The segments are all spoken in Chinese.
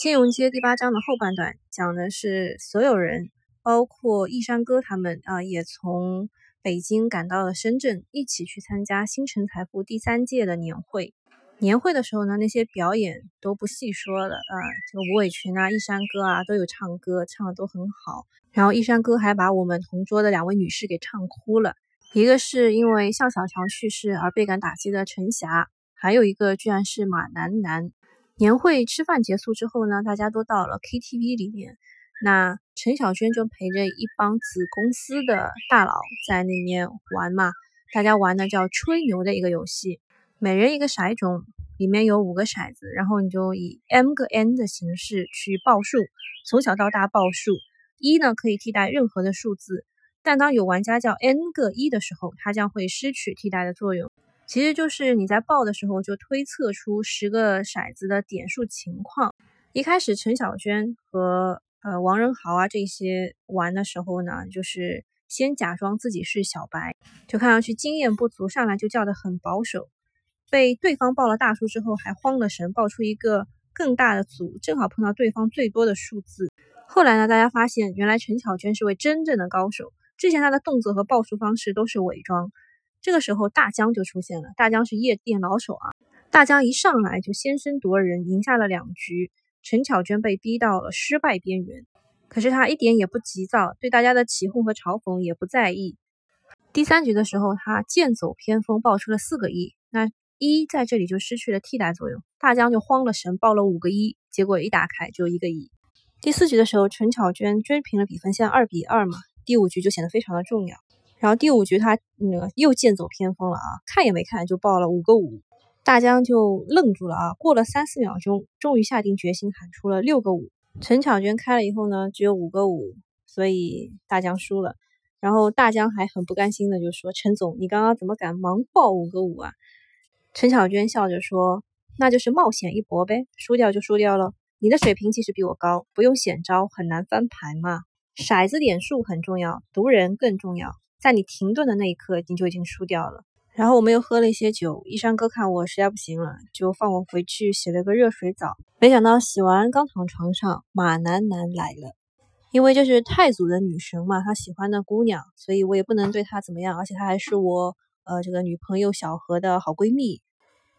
金融街第八章的后半段讲的是所有人，包括易山哥他们啊，也从北京赶到了深圳，一起去参加星辰财富第三届的年会。年会的时候呢，那些表演都不细说了啊，就吴伟群啊、易山哥啊都有唱歌，唱的都很好。然后易山哥还把我们同桌的两位女士给唱哭了，一个是因为向小强去世而倍感打击的陈霞，还有一个居然是马楠楠。年会吃饭结束之后呢，大家都到了 KTV 里面。那陈小娟就陪着一帮子公司的大佬在那边玩嘛。大家玩的叫吹牛的一个游戏，每人一个骰盅，里面有五个骰子，然后你就以 m 个 n 的形式去报数，从小到大报数。一呢可以替代任何的数字，但当有玩家叫 n 个一的时候，它将会失去替代的作用。其实就是你在报的时候就推测出十个骰子的点数情况。一开始陈小娟和呃王仁豪啊这些玩的时候呢，就是先假装自己是小白，就看上去经验不足，上来就叫的很保守。被对方报了大数之后，还慌了神，报出一个更大的组，正好碰到对方最多的数字。后来呢，大家发现原来陈小娟是位真正的高手，之前她的动作和报数方式都是伪装。这个时候，大江就出现了。大江是夜店老手啊！大江一上来就先声夺人，赢下了两局。陈巧娟被逼到了失败边缘，可是他一点也不急躁，对大家的起哄和嘲讽也不在意。第三局的时候，他剑走偏锋，爆出了四个一，那一在这里就失去了替代作用。大江就慌了神，爆了五个一，结果一打开就一个一。第四局的时候，陈巧娟追平了比分，现在二比二嘛。第五局就显得非常的重要。然后第五局他那个又剑走偏锋了啊，看也没看就报了五个五，大江就愣住了啊。过了三四秒钟，终于下定决心喊出了六个五。陈巧娟开了以后呢，只有五个五，所以大江输了。然后大江还很不甘心的就说：“陈总，你刚刚怎么敢盲报五个五啊？”陈巧娟笑着说：“那就是冒险一搏呗，输掉就输掉了。你的水平其实比我高，不用险招很难翻盘嘛。骰子点数很重要，读人更重要。”在你停顿的那一刻，你就已经输掉了。然后我们又喝了一些酒，一山哥看我实在不行了，就放我回去洗了个热水澡。没想到洗完刚躺床上，马楠楠来了。因为这是太祖的女神嘛，她喜欢的姑娘，所以我也不能对她怎么样。而且她还是我呃这个女朋友小何的好闺蜜。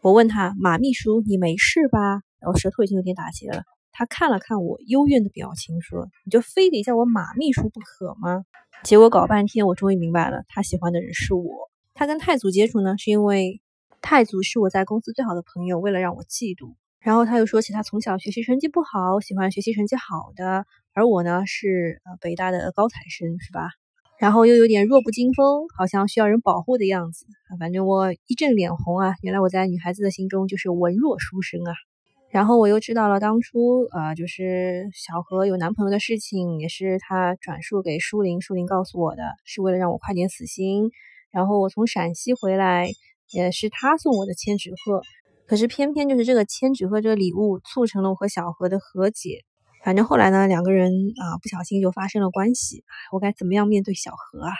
我问她马秘书，你没事吧？我舌头已经有点打结了。他看了看我幽怨的表情，说：“你就非得叫我马秘书不可吗？”结果搞半天，我终于明白了，他喜欢的人是我。他跟太祖接触呢，是因为太祖是我在公司最好的朋友，为了让我嫉妒。然后他又说起他从小学习成绩不好，喜欢学习成绩好的，而我呢是呃北大的高材生，是吧？然后又有点弱不禁风，好像需要人保护的样子。反正我一阵脸红啊，原来我在女孩子的心中就是文弱书生啊。然后我又知道了当初，呃，就是小何有男朋友的事情，也是他转述给舒林，舒林告诉我的，是为了让我快点死心。然后我从陕西回来，也是他送我的千纸鹤。可是偏偏就是这个千纸鹤这个礼物，促成了我和小何的和解。反正后来呢，两个人啊不小心就发生了关系，我该怎么样面对小何啊？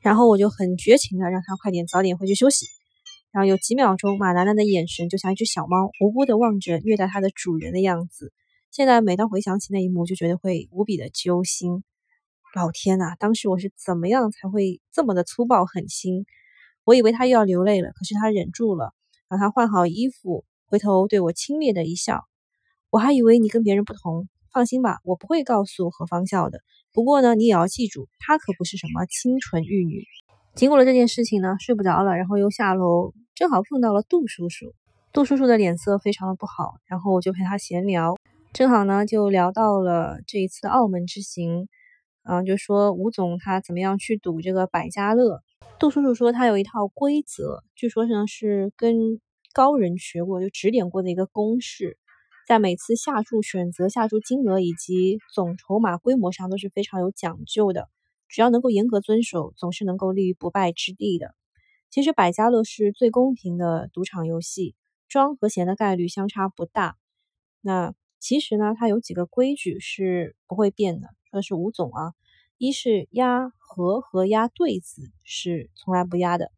然后我就很绝情的让他快点早点回去休息。然后有几秒钟，马楠楠的眼神就像一只小猫，无辜的望着虐待它的主人的样子。现在每当回想起那一幕，就觉得会无比的揪心。老天呐，当时我是怎么样才会这么的粗暴狠心？我以为他又要流泪了，可是他忍住了，然后他换好衣服，回头对我轻蔑的一笑。我还以为你跟别人不同，放心吧，我不会告诉何方笑的。不过呢，你也要记住，她可不是什么清纯玉女。经过了这件事情呢，睡不着了，然后又下楼。正好碰到了杜叔叔，杜叔叔的脸色非常的不好，然后我就陪他闲聊，正好呢就聊到了这一次澳门之行，嗯，就说吴总他怎么样去赌这个百家乐。杜叔叔说他有一套规则，据说呢是跟高人学过，就指点过的一个公式，在每次下注选择下注金额以及总筹码规模上都是非常有讲究的，只要能够严格遵守，总是能够立于不败之地的。其实百家乐是最公平的赌场游戏，庄和闲的概率相差不大。那其实呢，它有几个规矩是不会变的，说是五总啊。一是压和和压对子是从来不压的。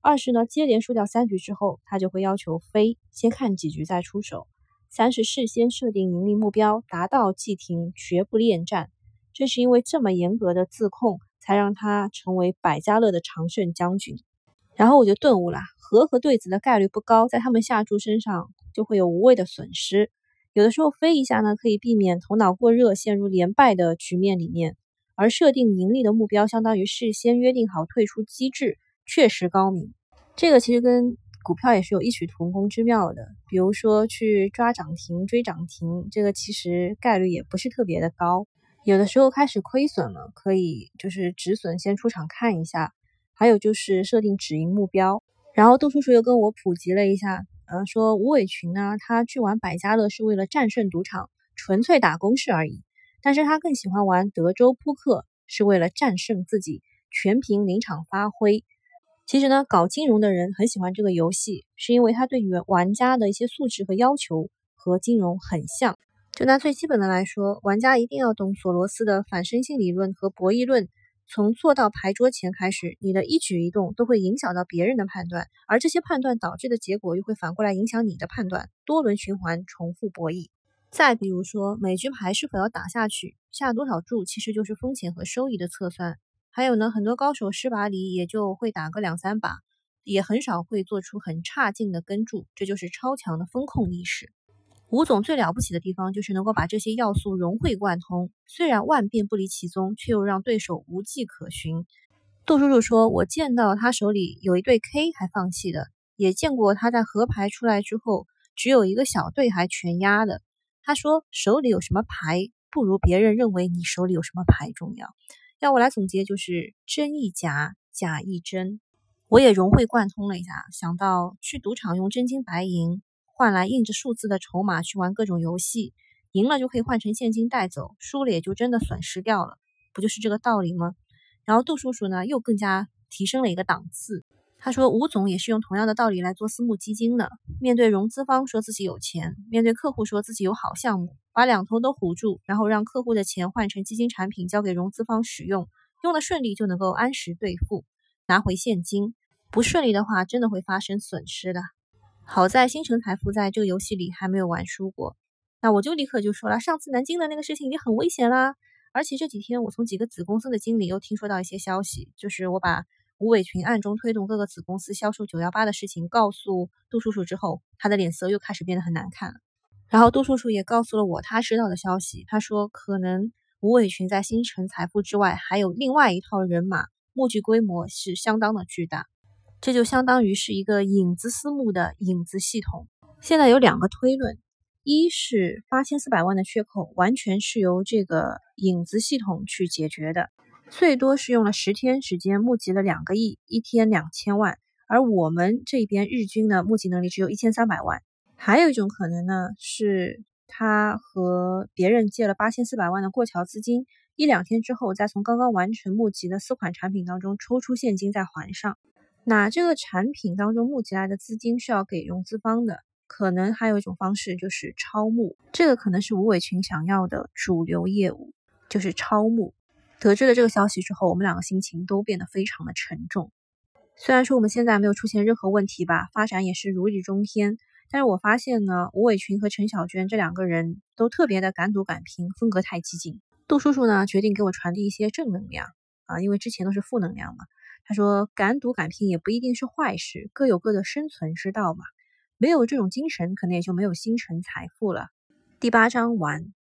二是呢，接连输掉三局之后，他就会要求飞，先看几局再出手。三是事先设定盈利目标，达到即停，绝不恋战。正是因为这么严格的自控，才让他成为百家乐的常胜将军。然后我就顿悟了，和和对子的概率不高，在他们下注身上就会有无谓的损失。有的时候飞一下呢，可以避免头脑过热，陷入连败的局面里面。而设定盈利的目标，相当于事先约定好退出机制，确实高明。这个其实跟股票也是有异曲同工之妙的。比如说去抓涨停、追涨停，这个其实概率也不是特别的高。有的时候开始亏损了，可以就是止损先出场看一下。还有就是设定止盈目标。然后杜叔叔又跟我普及了一下。呃，说吴伟群呢，他去玩百家乐是为了战胜赌场，纯粹打公式而已。但是他更喜欢玩德州扑克，是为了战胜自己，全凭临场发挥。其实呢，搞金融的人很喜欢这个游戏，是因为他对于玩家的一些素质和要求和金融很像。就拿最基本的来说，玩家一定要懂索罗斯的反身性理论和博弈论。从做到牌桌前开始，你的一举一动都会影响到别人的判断，而这些判断导致的结果又会反过来影响你的判断，多轮循环，重复博弈。再比如说，每局牌是否要打下去，下多少注，其实就是风险和收益的测算。还有呢，很多高手十把里也就会打个两三把，也很少会做出很差劲的跟注，这就是超强的风控意识。吴总最了不起的地方就是能够把这些要素融会贯通，虽然万变不离其宗，却又让对手无迹可寻。杜叔叔说：“我见到他手里有一对 K 还放弃的，也见过他在河牌出来之后只有一个小对还全压的。”他说：“手里有什么牌，不如别人认为你手里有什么牌重要。”要我来总结，就是真亦假，假亦真。我也融会贯通了一下，想到去赌场用真金白银。换来印着数字的筹码去玩各种游戏，赢了就可以换成现金带走，输了也就真的损失掉了，不就是这个道理吗？然后杜叔叔呢又更加提升了一个档次，他说吴总也是用同样的道理来做私募基金的，面对融资方说自己有钱，面对客户说自己有好项目，把两头都唬住，然后让客户的钱换成基金产品交给融资方使用，用的顺利就能够按时兑付，拿回现金；不顺利的话，真的会发生损失的。好在星辰财富在这个游戏里还没有玩输过，那我就立刻就说了，上次南京的那个事情已经很危险啦。而且这几天我从几个子公司的经理又听说到一些消息，就是我把吴伟群暗中推动各个子公司销售九幺八的事情告诉杜叔叔之后，他的脸色又开始变得很难看了。然后杜叔叔也告诉了我他知道的消息，他说可能吴伟群在星辰财富之外还有另外一套人马，募集规模是相当的巨大。这就相当于是一个影子私募的影子系统。现在有两个推论：一是八千四百万的缺口完全是由这个影子系统去解决的，最多是用了十天时间募集了两个亿，一天两千万，而我们这边日均的募集能力只有一千三百万。还有一种可能呢，是他和别人借了八千四百万的过桥资金，一两天之后再从刚刚完成募集的四款产品当中抽出现金再还上。那这个产品当中募集来的资金是要给融资方的，可能还有一种方式就是超募，这个可能是吴伟群想要的主流业务，就是超募。得知了这个消息之后，我们两个心情都变得非常的沉重。虽然说我们现在没有出现任何问题吧，发展也是如日中天，但是我发现呢，吴伟群和陈小娟这两个人都特别的敢赌敢拼，风格太激进。杜叔叔呢决定给我传递一些正能量啊，因为之前都是负能量嘛。他说：“敢赌敢拼也不一定是坏事，各有各的生存之道嘛。没有这种精神，可能也就没有星辰财富了。”第八章完。